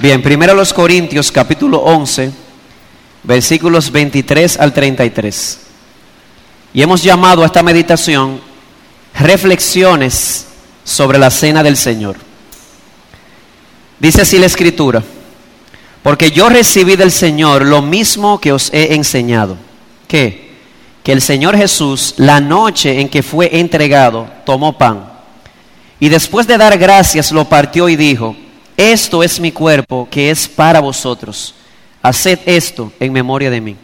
Bien, primero los Corintios capítulo 11, versículos 23 al 33. Y hemos llamado a esta meditación reflexiones sobre la cena del Señor. Dice así la escritura, porque yo recibí del Señor lo mismo que os he enseñado. ¿Qué? Que el Señor Jesús, la noche en que fue entregado, tomó pan. Y después de dar gracias, lo partió y dijo, esto es mi cuerpo que es para vosotros. Haced esto en memoria de mí.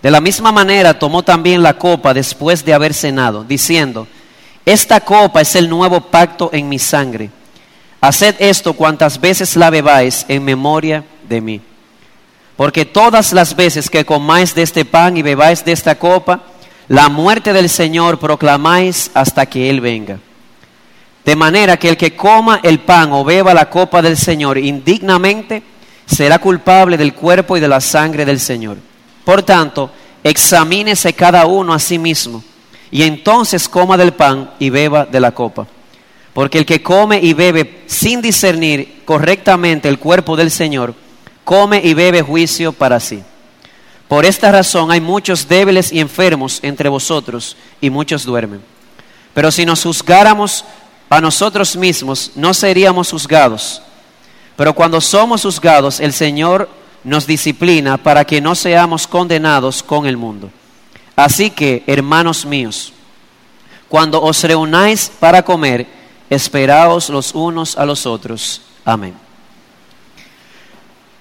De la misma manera tomó también la copa después de haber cenado, diciendo, esta copa es el nuevo pacto en mi sangre. Haced esto cuantas veces la bebáis en memoria de mí. Porque todas las veces que comáis de este pan y bebáis de esta copa, la muerte del Señor proclamáis hasta que Él venga. De manera que el que coma el pan o beba la copa del Señor indignamente, será culpable del cuerpo y de la sangre del Señor. Por tanto, examínese cada uno a sí mismo, y entonces coma del pan y beba de la copa. Porque el que come y bebe sin discernir correctamente el cuerpo del Señor, come y bebe juicio para sí. Por esta razón hay muchos débiles y enfermos entre vosotros, y muchos duermen. Pero si nos juzgáramos a nosotros mismos, no seríamos juzgados. Pero cuando somos juzgados, el Señor nos disciplina para que no seamos condenados con el mundo. Así que, hermanos míos, cuando os reunáis para comer, esperaos los unos a los otros. Amén.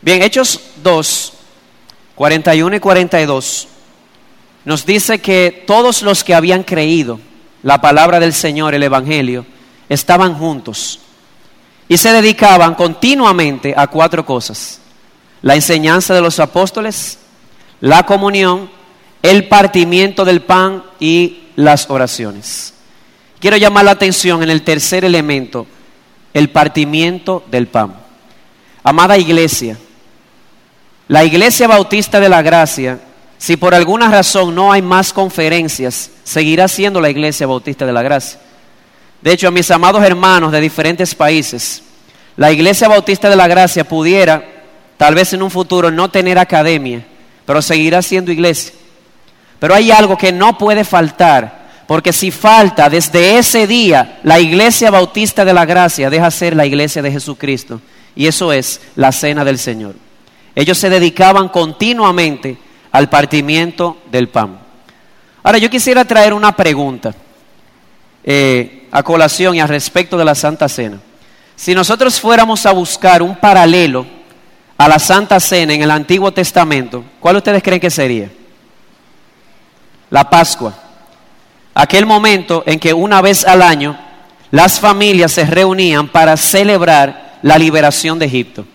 Bien, Hechos 2, 41 y 42 nos dice que todos los que habían creído la palabra del Señor, el Evangelio, estaban juntos y se dedicaban continuamente a cuatro cosas. La enseñanza de los apóstoles, la comunión, el partimiento del pan y las oraciones. Quiero llamar la atención en el tercer elemento, el partimiento del pan. Amada iglesia, la iglesia bautista de la gracia, si por alguna razón no hay más conferencias, seguirá siendo la iglesia bautista de la gracia. De hecho, a mis amados hermanos de diferentes países, la Iglesia Bautista de la Gracia pudiera, tal vez en un futuro, no tener academia, pero seguirá siendo iglesia. Pero hay algo que no puede faltar, porque si falta desde ese día, la Iglesia Bautista de la Gracia deja ser la Iglesia de Jesucristo. Y eso es la cena del Señor. Ellos se dedicaban continuamente al partimiento del pan. Ahora yo quisiera traer una pregunta. Eh, a colación y al respecto de la Santa Cena. Si nosotros fuéramos a buscar un paralelo a la Santa Cena en el Antiguo Testamento, ¿cuál ustedes creen que sería? La Pascua. Aquel momento en que una vez al año las familias se reunían para celebrar la liberación de Egipto.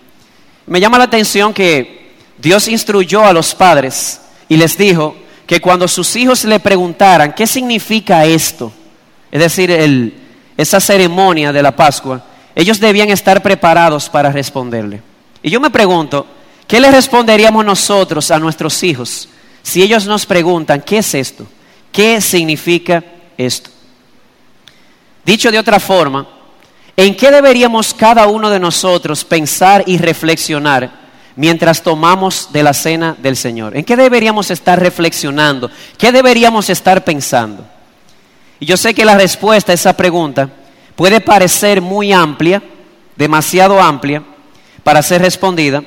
Me llama la atención que Dios instruyó a los padres y les dijo que cuando sus hijos le preguntaran, ¿qué significa esto? Es decir, esa ceremonia de la Pascua, ellos debían estar preparados para responderle. Y yo me pregunto, ¿qué le responderíamos nosotros a nuestros hijos si ellos nos preguntan, ¿qué es esto? ¿Qué significa esto? Dicho de otra forma, ¿en qué deberíamos cada uno de nosotros pensar y reflexionar mientras tomamos de la cena del Señor? ¿En qué deberíamos estar reflexionando? ¿Qué deberíamos estar pensando? Y yo sé que la respuesta a esa pregunta puede parecer muy amplia, demasiado amplia para ser respondida.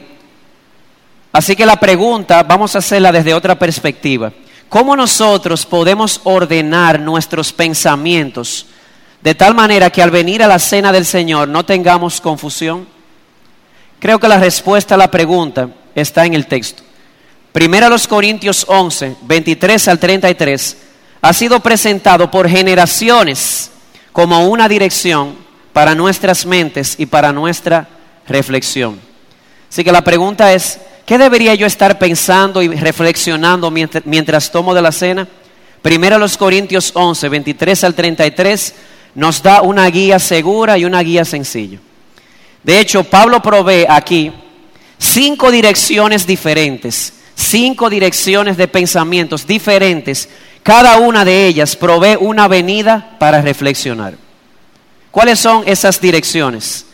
Así que la pregunta vamos a hacerla desde otra perspectiva. ¿Cómo nosotros podemos ordenar nuestros pensamientos de tal manera que al venir a la cena del Señor no tengamos confusión? Creo que la respuesta a la pregunta está en el texto. Primero los Corintios 11, 23 al 33 ha sido presentado por generaciones como una dirección para nuestras mentes y para nuestra reflexión. Así que la pregunta es, ¿qué debería yo estar pensando y reflexionando mientras, tomo de la cena? Primero los Corintios 11, 23 al 33 nos da una guía segura y una guía sencilla. De hecho, Pablo provee aquí cinco direcciones diferentes, cinco direcciones de pensamientos diferentes cada una de ellas provee una venida para reflexionar. ¿Cuáles son esas direcciones?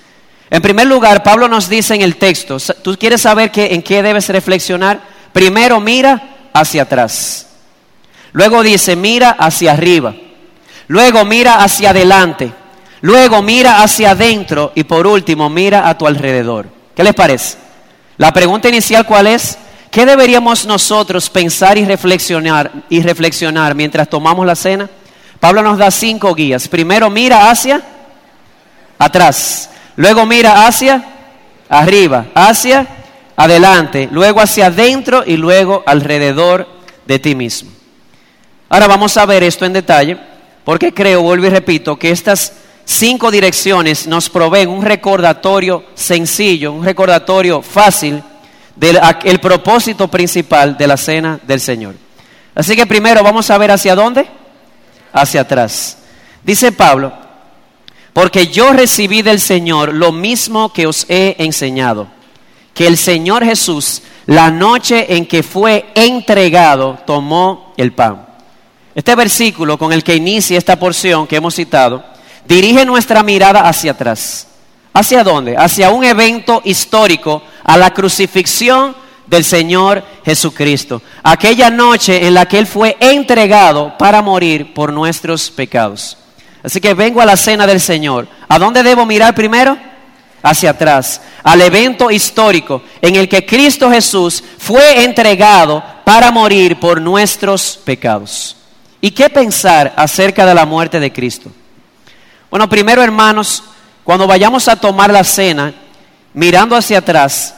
En primer lugar, Pablo nos dice en el texto, ¿tú quieres saber en qué debes reflexionar? Primero mira hacia atrás. Luego dice, mira hacia arriba. Luego mira hacia adelante. Luego mira hacia adentro. Y por último, mira a tu alrededor. ¿Qué les parece? La pregunta inicial, ¿cuál es? ¿Qué deberíamos nosotros pensar y reflexionar, y reflexionar mientras tomamos la cena? Pablo nos da cinco guías. Primero, mira hacia atrás. Luego mira hacia arriba, hacia adelante, luego hacia adentro y luego alrededor de ti mismo. Ahora vamos a ver esto en detalle, porque creo, vuelvo y repito, que estas cinco direcciones nos proveen un recordatorio sencillo, un recordatorio fácil del propósito principal de la cena del Señor. Así que primero vamos a ver hacia dónde, hacia atrás. Dice Pablo, porque yo recibí del Señor lo mismo que os he enseñado, que el Señor Jesús, la noche en que fue entregado, tomó el pan. Este versículo con el que inicia esta porción que hemos citado, dirige nuestra mirada hacia atrás. ¿Hacia dónde? Hacia un evento histórico, a la crucifixión del Señor Jesucristo. Aquella noche en la que Él fue entregado para morir por nuestros pecados. Así que vengo a la cena del Señor. ¿A dónde debo mirar primero? Hacia atrás, al evento histórico en el que Cristo Jesús fue entregado para morir por nuestros pecados. ¿Y qué pensar acerca de la muerte de Cristo? Bueno, primero hermanos, cuando vayamos a tomar la cena, mirando hacia atrás,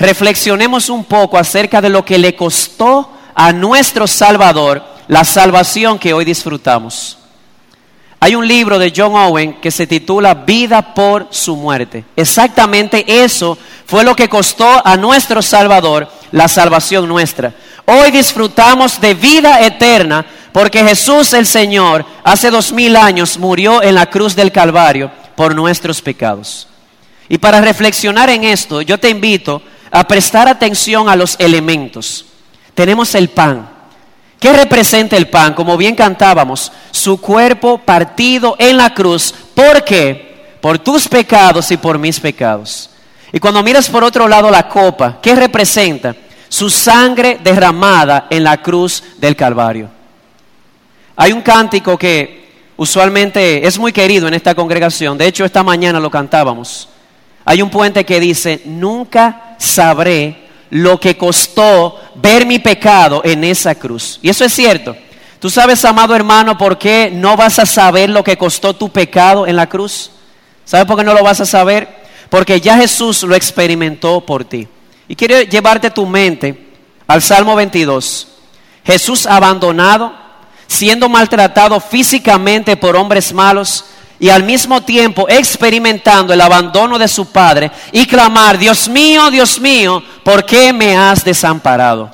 reflexionemos un poco acerca de lo que le costó a nuestro Salvador la salvación que hoy disfrutamos. Hay un libro de John Owen que se titula Vida por su muerte. Exactamente eso fue lo que costó a nuestro Salvador la salvación nuestra. Hoy disfrutamos de vida eterna porque Jesús el Señor hace dos mil años murió en la cruz del Calvario por nuestros pecados. Y para reflexionar en esto, yo te invito a prestar atención a los elementos. Tenemos el pan. ¿Qué representa el pan? Como bien cantábamos, su cuerpo partido en la cruz. ¿Por qué? Por tus pecados y por mis pecados. Y cuando miras por otro lado la copa, ¿qué representa? Su sangre derramada en la cruz del Calvario. Hay un cántico que usualmente es muy querido en esta congregación. De hecho, esta mañana lo cantábamos. Hay un puente que dice, nunca sabré lo que costó ver mi pecado en esa cruz. Y eso es cierto. Tú sabes, amado hermano, por qué no vas a saber lo que costó tu pecado en la cruz. ¿Sabes por qué no lo vas a saber? Porque ya Jesús lo experimentó por ti. Y quiero llevarte tu mente al Salmo 22. Jesús abandonado, siendo maltratado físicamente por hombres malos, y al mismo tiempo experimentando el abandono de su padre y clamar, Dios mío, Dios mío, ¿por qué me has desamparado?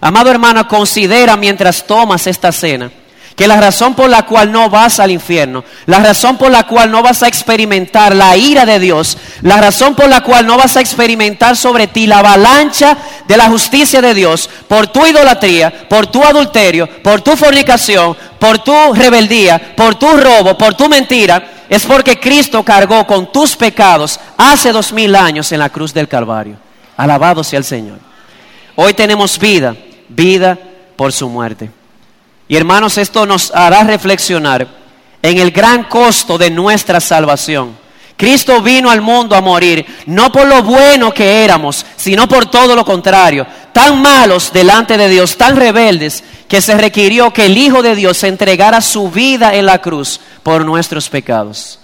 Amado hermano, considera mientras tomas esta cena que la razón por la cual no vas al infierno, la razón por la cual no vas a experimentar la ira de Dios, la razón por la cual no vas a experimentar sobre ti la avalancha de la justicia de Dios por tu idolatría, por tu adulterio, por tu fornicación, por tu rebeldía, por tu robo, por tu mentira, es porque Cristo cargó con tus pecados hace dos mil años en la cruz del Calvario. Alabado sea el Señor. Hoy tenemos vida, vida por su muerte. Y hermanos, esto nos hará reflexionar en el gran costo de nuestra salvación. Cristo vino al mundo a morir, no por lo bueno que éramos, sino por todo lo contrario, tan malos delante de Dios, tan rebeldes, que se requirió que el Hijo de Dios entregara su vida en la cruz por nuestros pecados.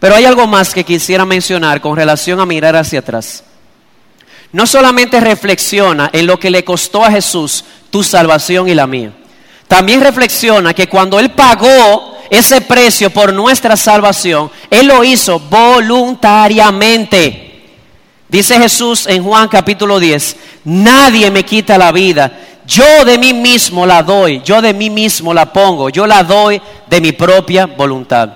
Pero hay algo más que quisiera mencionar con relación a mirar hacia atrás. No solamente reflexiona en lo que le costó a Jesús tu salvación y la mía, también reflexiona que cuando Él pagó ese precio por nuestra salvación, Él lo hizo voluntariamente. Dice Jesús en Juan capítulo 10, nadie me quita la vida, yo de mí mismo la doy, yo de mí mismo la pongo, yo la doy de mi propia voluntad.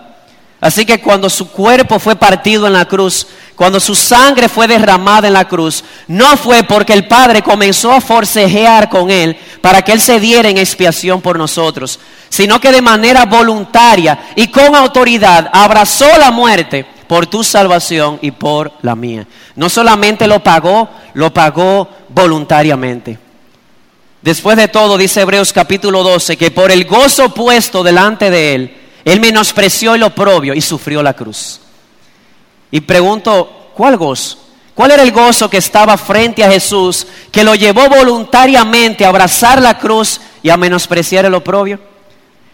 Así que cuando su cuerpo fue partido en la cruz, cuando su sangre fue derramada en la cruz, no fue porque el Padre comenzó a forcejear con él para que él se diera en expiación por nosotros, sino que de manera voluntaria y con autoridad abrazó la muerte por tu salvación y por la mía. No solamente lo pagó, lo pagó voluntariamente. Después de todo, dice Hebreos capítulo 12, que por el gozo puesto delante de él, él menospreció el oprobio y sufrió la cruz. Y pregunto, ¿cuál gozo? ¿Cuál era el gozo que estaba frente a Jesús que lo llevó voluntariamente a abrazar la cruz y a menospreciar el oprobio?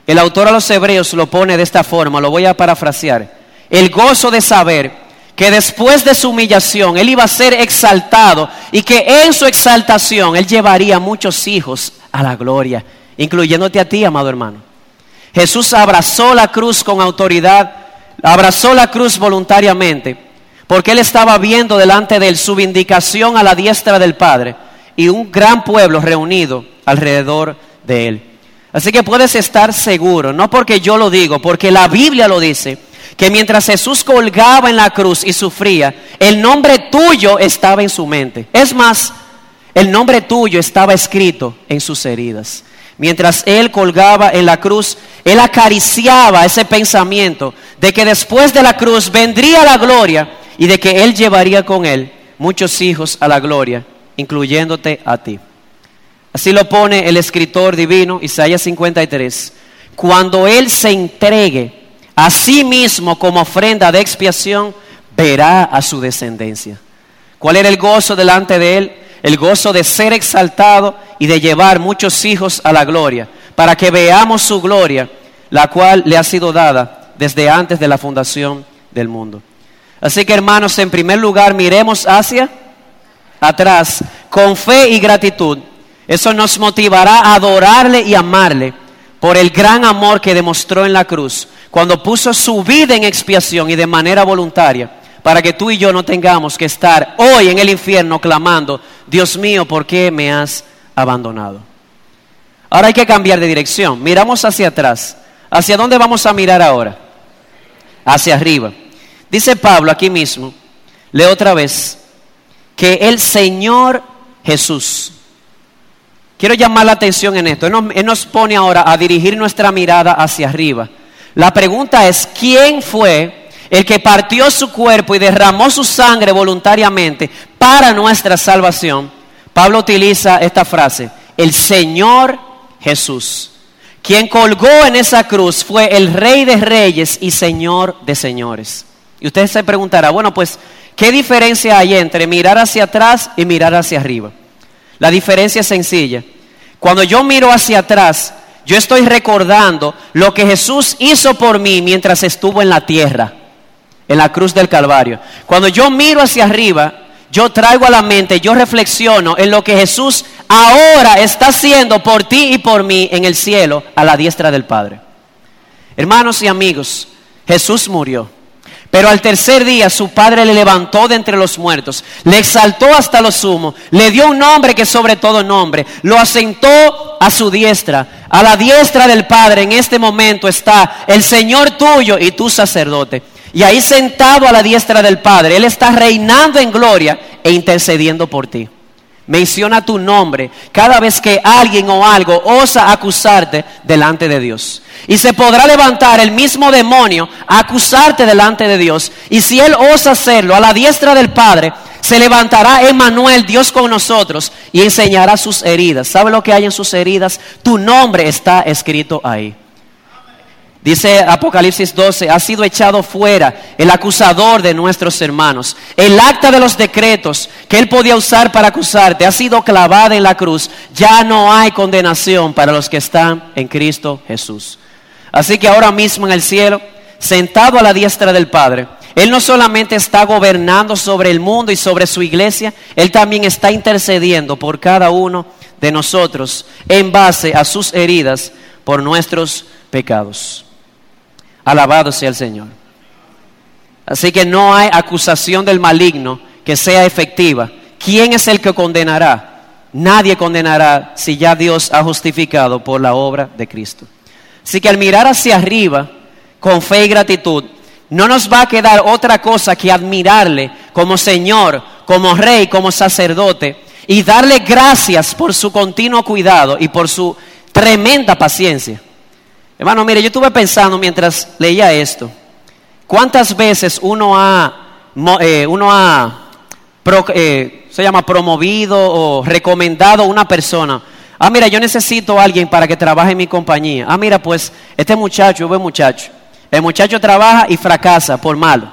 El autor a los hebreos lo pone de esta forma, lo voy a parafrasear. El gozo de saber que después de su humillación él iba a ser exaltado y que en su exaltación él llevaría muchos hijos a la gloria, incluyéndote a ti, amado hermano. Jesús abrazó la cruz con autoridad, abrazó la cruz voluntariamente, porque él estaba viendo delante de él su vindicación a la diestra del Padre y un gran pueblo reunido alrededor de él. Así que puedes estar seguro, no porque yo lo digo, porque la Biblia lo dice, que mientras Jesús colgaba en la cruz y sufría, el nombre tuyo estaba en su mente. Es más, el nombre tuyo estaba escrito en sus heridas. Mientras Él colgaba en la cruz, Él acariciaba ese pensamiento de que después de la cruz vendría la gloria y de que Él llevaría con Él muchos hijos a la gloria, incluyéndote a ti. Así lo pone el escritor divino, Isaías 53. Cuando Él se entregue a sí mismo como ofrenda de expiación, verá a su descendencia. ¿Cuál era el gozo delante de Él? El gozo de ser exaltado y de llevar muchos hijos a la gloria, para que veamos su gloria, la cual le ha sido dada desde antes de la fundación del mundo. Así que hermanos, en primer lugar, miremos hacia atrás con fe y gratitud eso nos motivará a adorarle y amarle por el gran amor que demostró en la cruz, cuando puso su vida en expiación y de manera voluntaria, para que tú y yo no tengamos que estar hoy en el infierno clamando, Dios mío, ¿por qué me has abandonado? Ahora hay que cambiar de dirección. Miramos hacia atrás. ¿Hacia dónde vamos a mirar ahora? Hacia arriba. Dice Pablo aquí mismo, leo otra vez, que el Señor Jesús, Quiero llamar la atención en esto. Él nos, pone ahora a dirigir nuestra mirada hacia arriba. La pregunta es, ¿quién fue el que partió su cuerpo y derramó su sangre voluntariamente para nuestra salvación? Pablo utiliza esta frase, el Señor Jesús. Quien colgó en esa cruz fue el Rey de Reyes y Señor de Señores. Y usted se preguntará, bueno, pues, ¿qué diferencia hay entre mirar hacia atrás y mirar hacia arriba? La diferencia es sencilla. Cuando yo miro hacia atrás, yo estoy recordando lo que Jesús hizo por mí mientras estuvo en la tierra, en la cruz del Calvario. Cuando yo miro hacia arriba, yo traigo a la mente, yo reflexiono en lo que Jesús ahora está haciendo por ti y por mí en el cielo, a la diestra del Padre. Hermanos y amigos, Jesús murió. Pero al tercer día su padre le levantó de entre los muertos, le exaltó hasta lo sumo, le dio un nombre que sobre todo nombre, lo asentó a su diestra. A la diestra del Padre en este momento está el Señor tuyo y tu sacerdote. Y ahí sentado a la diestra del Padre, Él está reinando en gloria e intercediendo por ti. Menciona tu nombre cada vez que alguien o algo osa acusarte delante de Dios. Y se podrá levantar el mismo demonio a acusarte delante de Dios. Y si él osa hacerlo a la diestra del Padre, se levantará Emmanuel, Dios con nosotros, y enseñará sus heridas. ¿Sabe lo que hay en sus heridas? Tu nombre está escrito ahí. Dice Apocalipsis 12, ha sido echado fuera el acusador de nuestros hermanos. El acta de los decretos que él podía usar para acusarte ha sido clavada en la cruz. Ya no hay condenación para los que están en Cristo Jesús. Así que ahora mismo en el cielo, sentado a la diestra del Padre, Él no solamente está gobernando sobre el mundo y sobre su iglesia, Él también está intercediendo por cada uno de nosotros en base a sus heridas por nuestros pecados. Alabado sea el Señor. Así que no hay acusación del maligno que sea efectiva. ¿Quién es el que condenará? Nadie condenará si ya Dios ha justificado por la obra de Cristo. Así que al mirar hacia arriba con fe y gratitud, no nos va a quedar otra cosa que admirarle como Señor, como Rey, como sacerdote y darle gracias por su continuo cuidado y por su tremenda paciencia. Hermano, mire, yo estuve pensando mientras leía esto, ¿Cuántas veces uno ha, eh, uno ha eh, se llama promovido o recomendado a una persona? Ah, mira, yo necesito a alguien para que trabaje en mi compañía. Ah, mira, pues este muchacho, buen muchacho. El muchacho trabaja y fracasa por malo.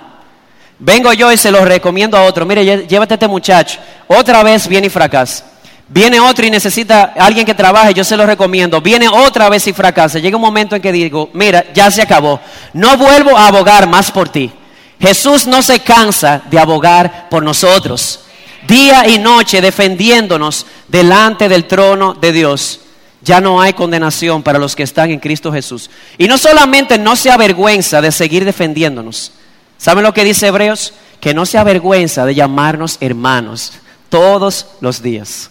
Vengo yo y se lo recomiendo a otro. Mire, llévate a este muchacho. Otra vez viene y fracasa. Viene otro y necesita alguien que trabaje, yo se lo recomiendo. Viene otra vez y fracasa. Llega un momento en que digo, mira, ya se acabó. No vuelvo a abogar más por ti. Jesús no se cansa de abogar por nosotros. Día y noche defendiéndonos delante del trono de Dios. Ya no hay condenación para los que están en Cristo Jesús. Y no solamente no se avergüenza de seguir defendiéndonos. ¿Saben lo que dice Hebreos? Que no se avergüenza de llamarnos hermanos todos los días.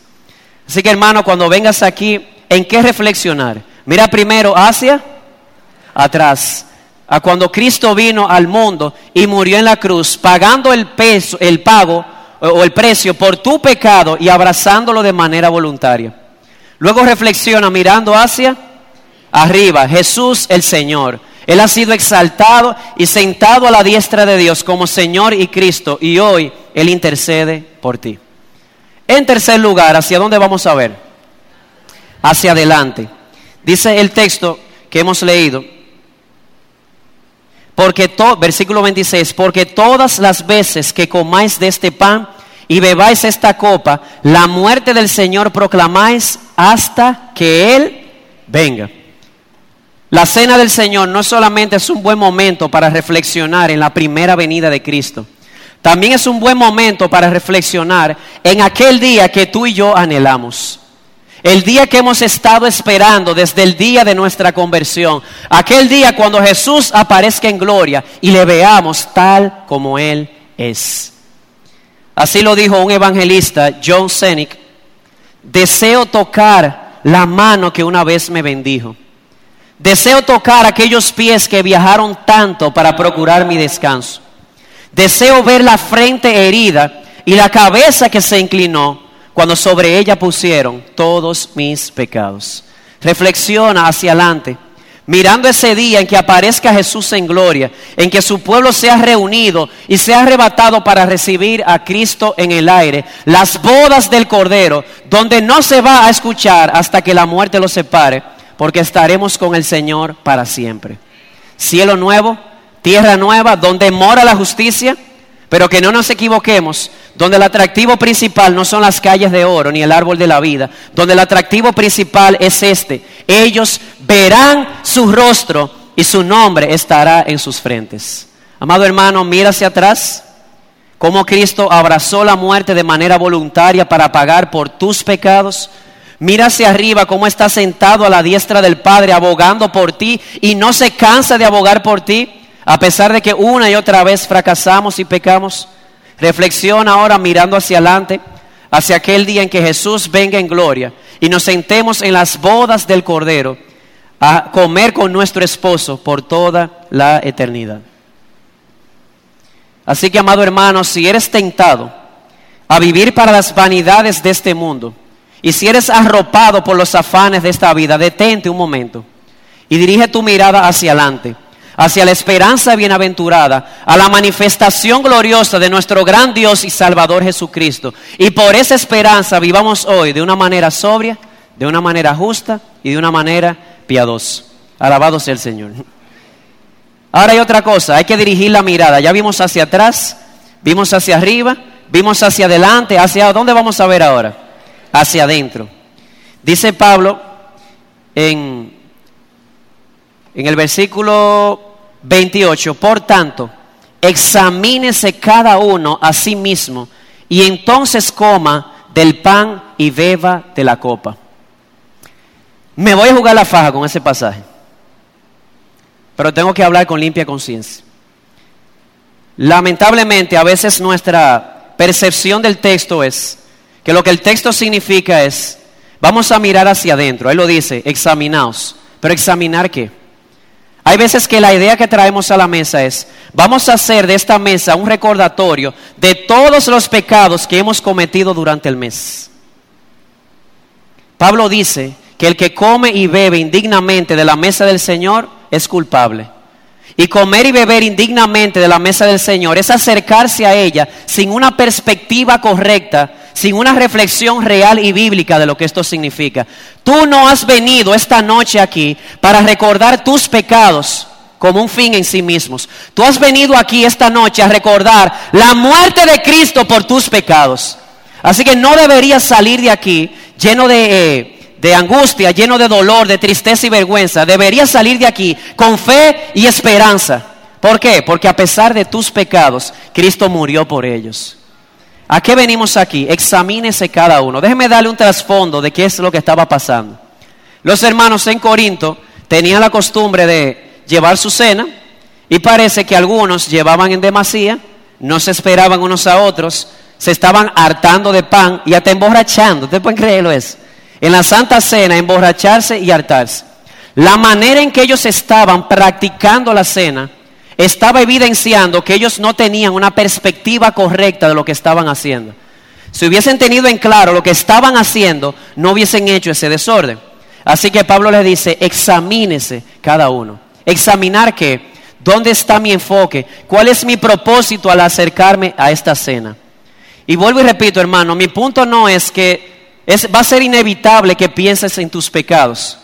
Así que hermano, cuando vengas aquí, ¿en qué reflexionar? Mira primero hacia atrás, a cuando Cristo vino al mundo y murió en la cruz, pagando el peso, el pago o el precio por tu pecado y abrazándolo de manera voluntaria. Luego reflexiona mirando hacia arriba, Jesús el Señor. Él ha sido exaltado y sentado a la diestra de Dios como Señor y Cristo y hoy Él intercede por ti. En tercer lugar, ¿hacia dónde vamos a ver? Hacia adelante. Dice el texto que hemos leído, porque to, versículo 26, porque todas las veces que comáis de este pan y bebáis esta copa, la muerte del Señor proclamáis hasta que Él venga. La cena del Señor no solamente es un buen momento para reflexionar en la primera venida de Cristo, también es un buen momento para reflexionar en aquel día que tú y yo anhelamos. El día que hemos estado esperando desde el día de nuestra conversión. Aquel día cuando Jesús aparezca en gloria y le veamos tal como Él es. Así lo dijo un evangelista, John Senick. Deseo tocar la mano que una vez me bendijo. Deseo tocar aquellos pies que viajaron tanto para procurar mi descanso. Deseo ver la frente herida y la cabeza que se inclinó cuando sobre ella pusieron todos mis pecados. Reflexiona hacia adelante, mirando ese día en que aparezca Jesús en gloria, en que su pueblo sea reunido y sea arrebatado para recibir a Cristo en el aire, las bodas del Cordero, donde no se va a escuchar hasta que la muerte los separe, porque estaremos con el Señor para siempre. Cielo nuevo tierra nueva donde mora la justicia, pero que no nos equivoquemos, donde el atractivo principal no son las calles de oro ni el árbol de la vida, donde el atractivo principal es este. Ellos verán su rostro y su nombre estará en sus frentes. Amado hermano, mira hacia atrás, cómo Cristo abrazó la muerte de manera voluntaria para pagar por tus pecados. Mira hacia arriba cómo está sentado a la diestra del Padre abogando por ti y no se cansa de abogar por ti. A pesar de que una y otra vez fracasamos y pecamos, reflexiona ahora mirando hacia adelante, hacia aquel día en que Jesús venga en gloria y nos sentemos en las bodas del Cordero a comer con nuestro esposo por toda la eternidad. Así que, amado hermano, si eres tentado a vivir para las vanidades de este mundo, y si eres arropado por los afanes de esta vida, detente un momento y dirige tu mirada hacia adelante hacia la esperanza bienaventurada, a la manifestación gloriosa de nuestro gran Dios y Salvador Jesucristo. Y por esa esperanza vivamos hoy de una manera sobria, de una manera justa y de una manera piadosa. Alabado sea el Señor. Ahora hay otra cosa, hay que dirigir la mirada. Ya vimos hacia atrás, vimos hacia arriba, vimos hacia adelante, hacia dónde vamos a ver ahora? Hacia adentro. Dice Pablo en en el versículo 28, por tanto, examínese cada uno a sí mismo y entonces coma del pan y beba de la copa. Me voy a jugar la faja con ese pasaje, pero tengo que hablar con limpia conciencia. Lamentablemente, a veces nuestra percepción del texto es que lo que el texto significa es, vamos a mirar hacia adentro, él lo dice, examinaos, pero examinar qué? Hay veces que la idea que traemos a la mesa es, vamos a hacer de esta mesa un recordatorio de todos los pecados que hemos cometido durante el mes. Pablo dice que el que come y bebe indignamente de la mesa del Señor es culpable. Y comer y beber indignamente de la mesa del Señor es acercarse a ella sin una perspectiva correcta, sin una reflexión real y bíblica de lo que esto significa. Tú no has venido esta noche aquí para recordar tus pecados como un fin en sí mismos. Tú has venido aquí esta noche a recordar la muerte de Cristo por tus pecados. Así que no deberías salir de aquí lleno de... Eh, de angustia, lleno de dolor, de tristeza y vergüenza, deberías salir de aquí con fe y esperanza. ¿Por qué? Porque a pesar de tus pecados, Cristo murió por ellos. ¿A qué venimos aquí? Examínese cada uno. Déjeme darle un trasfondo de qué es lo que estaba pasando. Los hermanos en Corinto tenían la costumbre de llevar su cena y parece que algunos llevaban en demasía, no se esperaban unos a otros, se estaban hartando de pan y hasta emborrachando. ¿Ustedes pueden creerlo eso? en la Santa Cena emborracharse y hartarse. La manera en que ellos estaban practicando la cena estaba evidenciando que ellos no tenían una perspectiva correcta de lo que estaban haciendo. Si hubiesen tenido en claro lo que estaban haciendo, no hubiesen hecho ese desorden. Así que Pablo les dice, examínese cada uno. Examinar qué, dónde está mi enfoque, cuál es mi propósito al acercarme a esta cena. Y vuelvo y repito, hermano, mi punto no es que va a ser inevitable que pienses en tus pecados.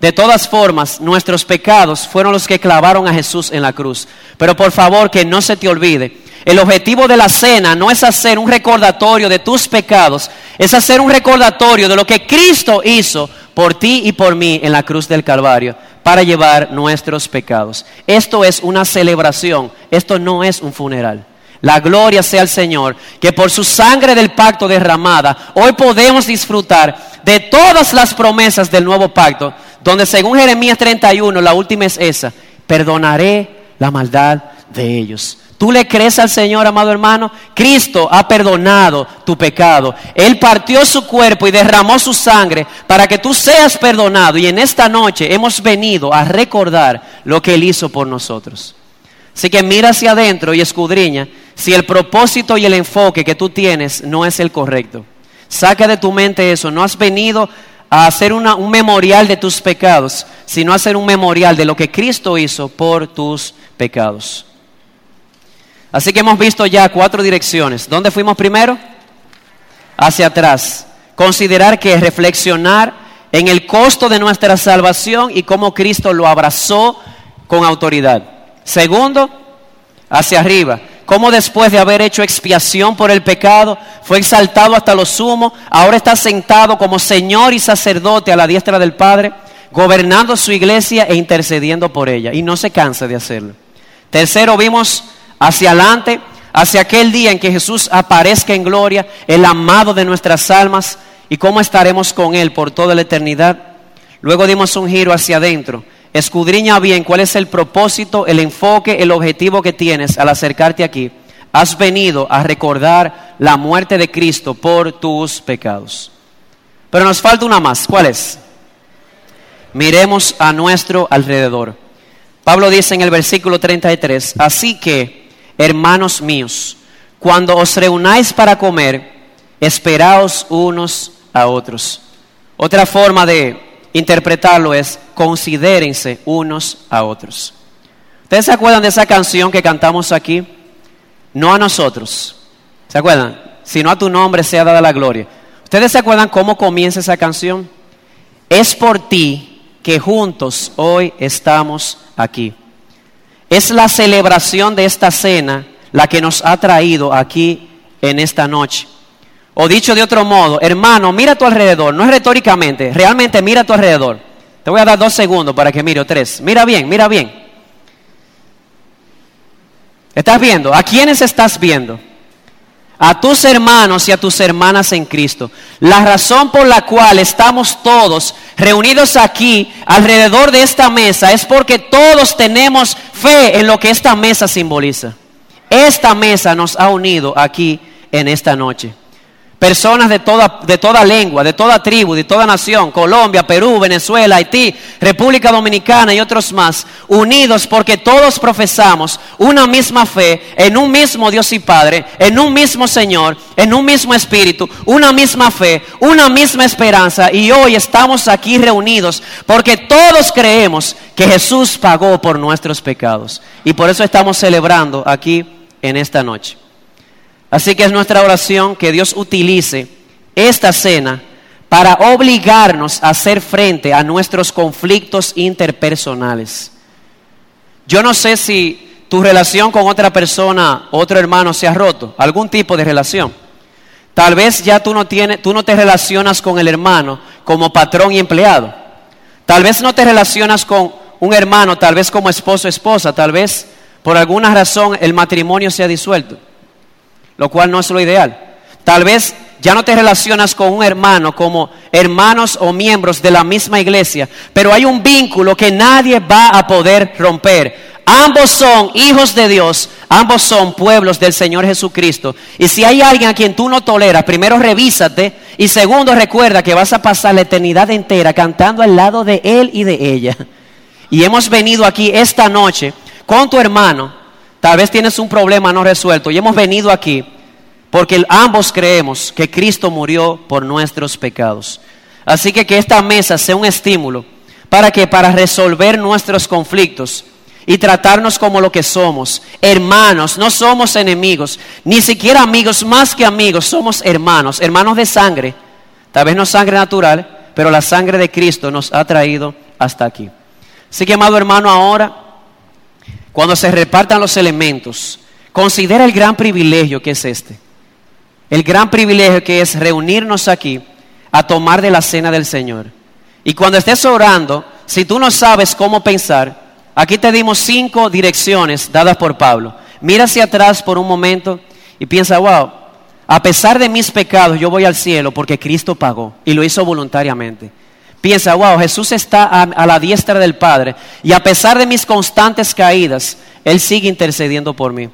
De todas formas, nuestros pecados fueron los que clavaron a Jesús en la cruz. Pero por favor, que no se te olvide. El objetivo de la cena no es hacer un recordatorio de tus pecados, es hacer un recordatorio de lo que Cristo hizo por ti y por mí en la cruz del Calvario para llevar nuestros pecados. Esto es una celebración, esto no es un funeral. La gloria sea al Señor, que por su sangre del pacto derramada, hoy podemos disfrutar de todas las promesas del nuevo pacto, donde según Jeremías 31, la última es esa, perdonaré la maldad de ellos. ¿Tú le crees al Señor, amado hermano? Cristo ha perdonado tu pecado. Él partió su cuerpo y derramó su sangre para que tú seas perdonado. Y en esta noche hemos venido a recordar lo que Él hizo por nosotros. Así que mira hacia adentro y escudriña si el propósito y el enfoque que tú tienes no es el correcto. Saca de tu mente eso. No has venido a hacer un memorial de tus pecados, sino a hacer un memorial de lo que Cristo hizo por tus pecados. Así que hemos visto ya cuatro direcciones. ¿Dónde fuimos primero? Hacia atrás. Considerar que reflexionar en el costo de nuestra salvación y cómo Cristo lo abrazó con autoridad. Segundo, hacia arriba. Cómo después de haber hecho expiación por el pecado, fue exaltado hasta lo sumo, ahora está sentado como Señor y sacerdote a la diestra del Padre, gobernando su iglesia e intercediendo por ella. Y no se cansa de hacerlo. Tercero, vimos hacia adelante, hacia aquel día en que Jesús aparezca en gloria, el amado de nuestras almas, y cómo estaremos con Él por toda la eternidad. Luego dimos un giro hacia adentro Escudriña bien cuál es el propósito, el enfoque, el objetivo que tienes al acercarte aquí. Has venido a recordar la muerte de Cristo por tus pecados. Pero nos falta una más. ¿Cuál es? Miremos a nuestro alrededor. Pablo dice en el versículo 33, así que, hermanos míos, cuando os reunáis para comer, esperaos unos a otros. Otra forma de interpretarlo es considérense unos a otros. ¿Ustedes se acuerdan de esa canción que cantamos aquí? No a nosotros. ¿Se acuerdan? Sino a tu nombre sea dada la gloria. ¿Ustedes se acuerdan cómo comienza esa canción? Es por ti que juntos hoy estamos aquí. Es la celebración de esta cena la que nos ha traído aquí en esta noche. O dicho de otro modo, hermano, mira a tu alrededor, no es retóricamente, realmente mira a tu alrededor. Te voy a dar dos segundos para que mire, o tres. Mira bien, mira bien. ¿Estás viendo? ¿A quiénes estás viendo? A tus hermanos y a tus hermanas en Cristo. La razón por la cual estamos todos reunidos aquí alrededor de esta mesa es porque todos tenemos fe en lo que esta mesa simboliza. Esta mesa nos ha unido aquí en esta noche. Personas de toda, de toda lengua, de toda tribu, de toda nación, Colombia, Perú, Venezuela, Haití, República Dominicana y otros más, unidos porque todos profesamos una misma fe en un mismo Dios y Padre, en un mismo Señor, en un mismo Espíritu, una misma fe, una misma esperanza. Y hoy estamos aquí reunidos porque todos creemos que Jesús pagó por nuestros pecados. Y por eso estamos celebrando aquí en esta noche. Así que es nuestra oración que Dios utilice esta cena para obligarnos a hacer frente a nuestros conflictos interpersonales. Yo no sé si tu relación con otra persona, otro hermano se ha roto, algún tipo de relación. Tal vez ya tú no, tienes, tú no te relacionas con el hermano como patrón y empleado. Tal vez no te relacionas con un hermano, tal vez como esposo o esposa, tal vez por alguna razón el matrimonio se ha disuelto lo cual no es lo ideal. Tal vez ya no te relacionas con un hermano como hermanos o miembros de la misma iglesia, pero hay un vínculo que nadie va a poder romper. Ambos son hijos de Dios, ambos son pueblos del Señor Jesucristo. Y si hay alguien a quien tú no toleras, primero revísate y segundo recuerda que vas a pasar la eternidad entera cantando al lado de él y de ella. Y hemos venido aquí esta noche con tu hermano Tal vez tienes un problema no resuelto y hemos venido aquí porque ambos creemos que Cristo murió por nuestros pecados. Así que que esta mesa sea un estímulo para que para resolver nuestros conflictos y tratarnos como lo que somos, hermanos, no somos enemigos, ni siquiera amigos, más que amigos, somos hermanos, hermanos de sangre, tal vez no sangre natural, pero la sangre de Cristo nos ha traído hasta aquí. Así que, amado hermano, ahora cuando se repartan los elementos, considera el gran privilegio que es este. El gran privilegio que es reunirnos aquí a tomar de la cena del Señor. Y cuando estés orando, si tú no sabes cómo pensar, aquí te dimos cinco direcciones dadas por Pablo. Mira hacia atrás por un momento y piensa, wow, a pesar de mis pecados yo voy al cielo porque Cristo pagó y lo hizo voluntariamente. Piensa, wow, Jesús está a, la diestra del Padre y a pesar de mis constantes caídas, Él sigue intercediendo por mí.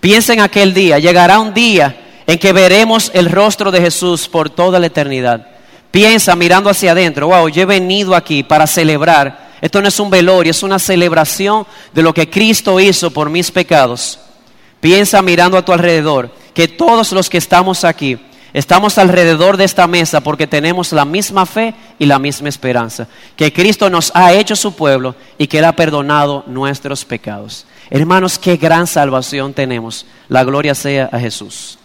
Piensa en aquel día, llegará un día en que veremos el rostro de Jesús por toda la eternidad. Piensa mirando hacia adentro, wow, yo he venido aquí para celebrar. Esto no es un velorio, es una celebración de lo que Cristo hizo por mis pecados. Piensa mirando a tu alrededor, que todos los que estamos aquí Estamos alrededor de esta mesa porque tenemos la misma fe y la misma esperanza, que Cristo nos ha hecho su pueblo y que Él ha perdonado nuestros pecados. Hermanos, qué gran salvación tenemos. La gloria sea a Jesús.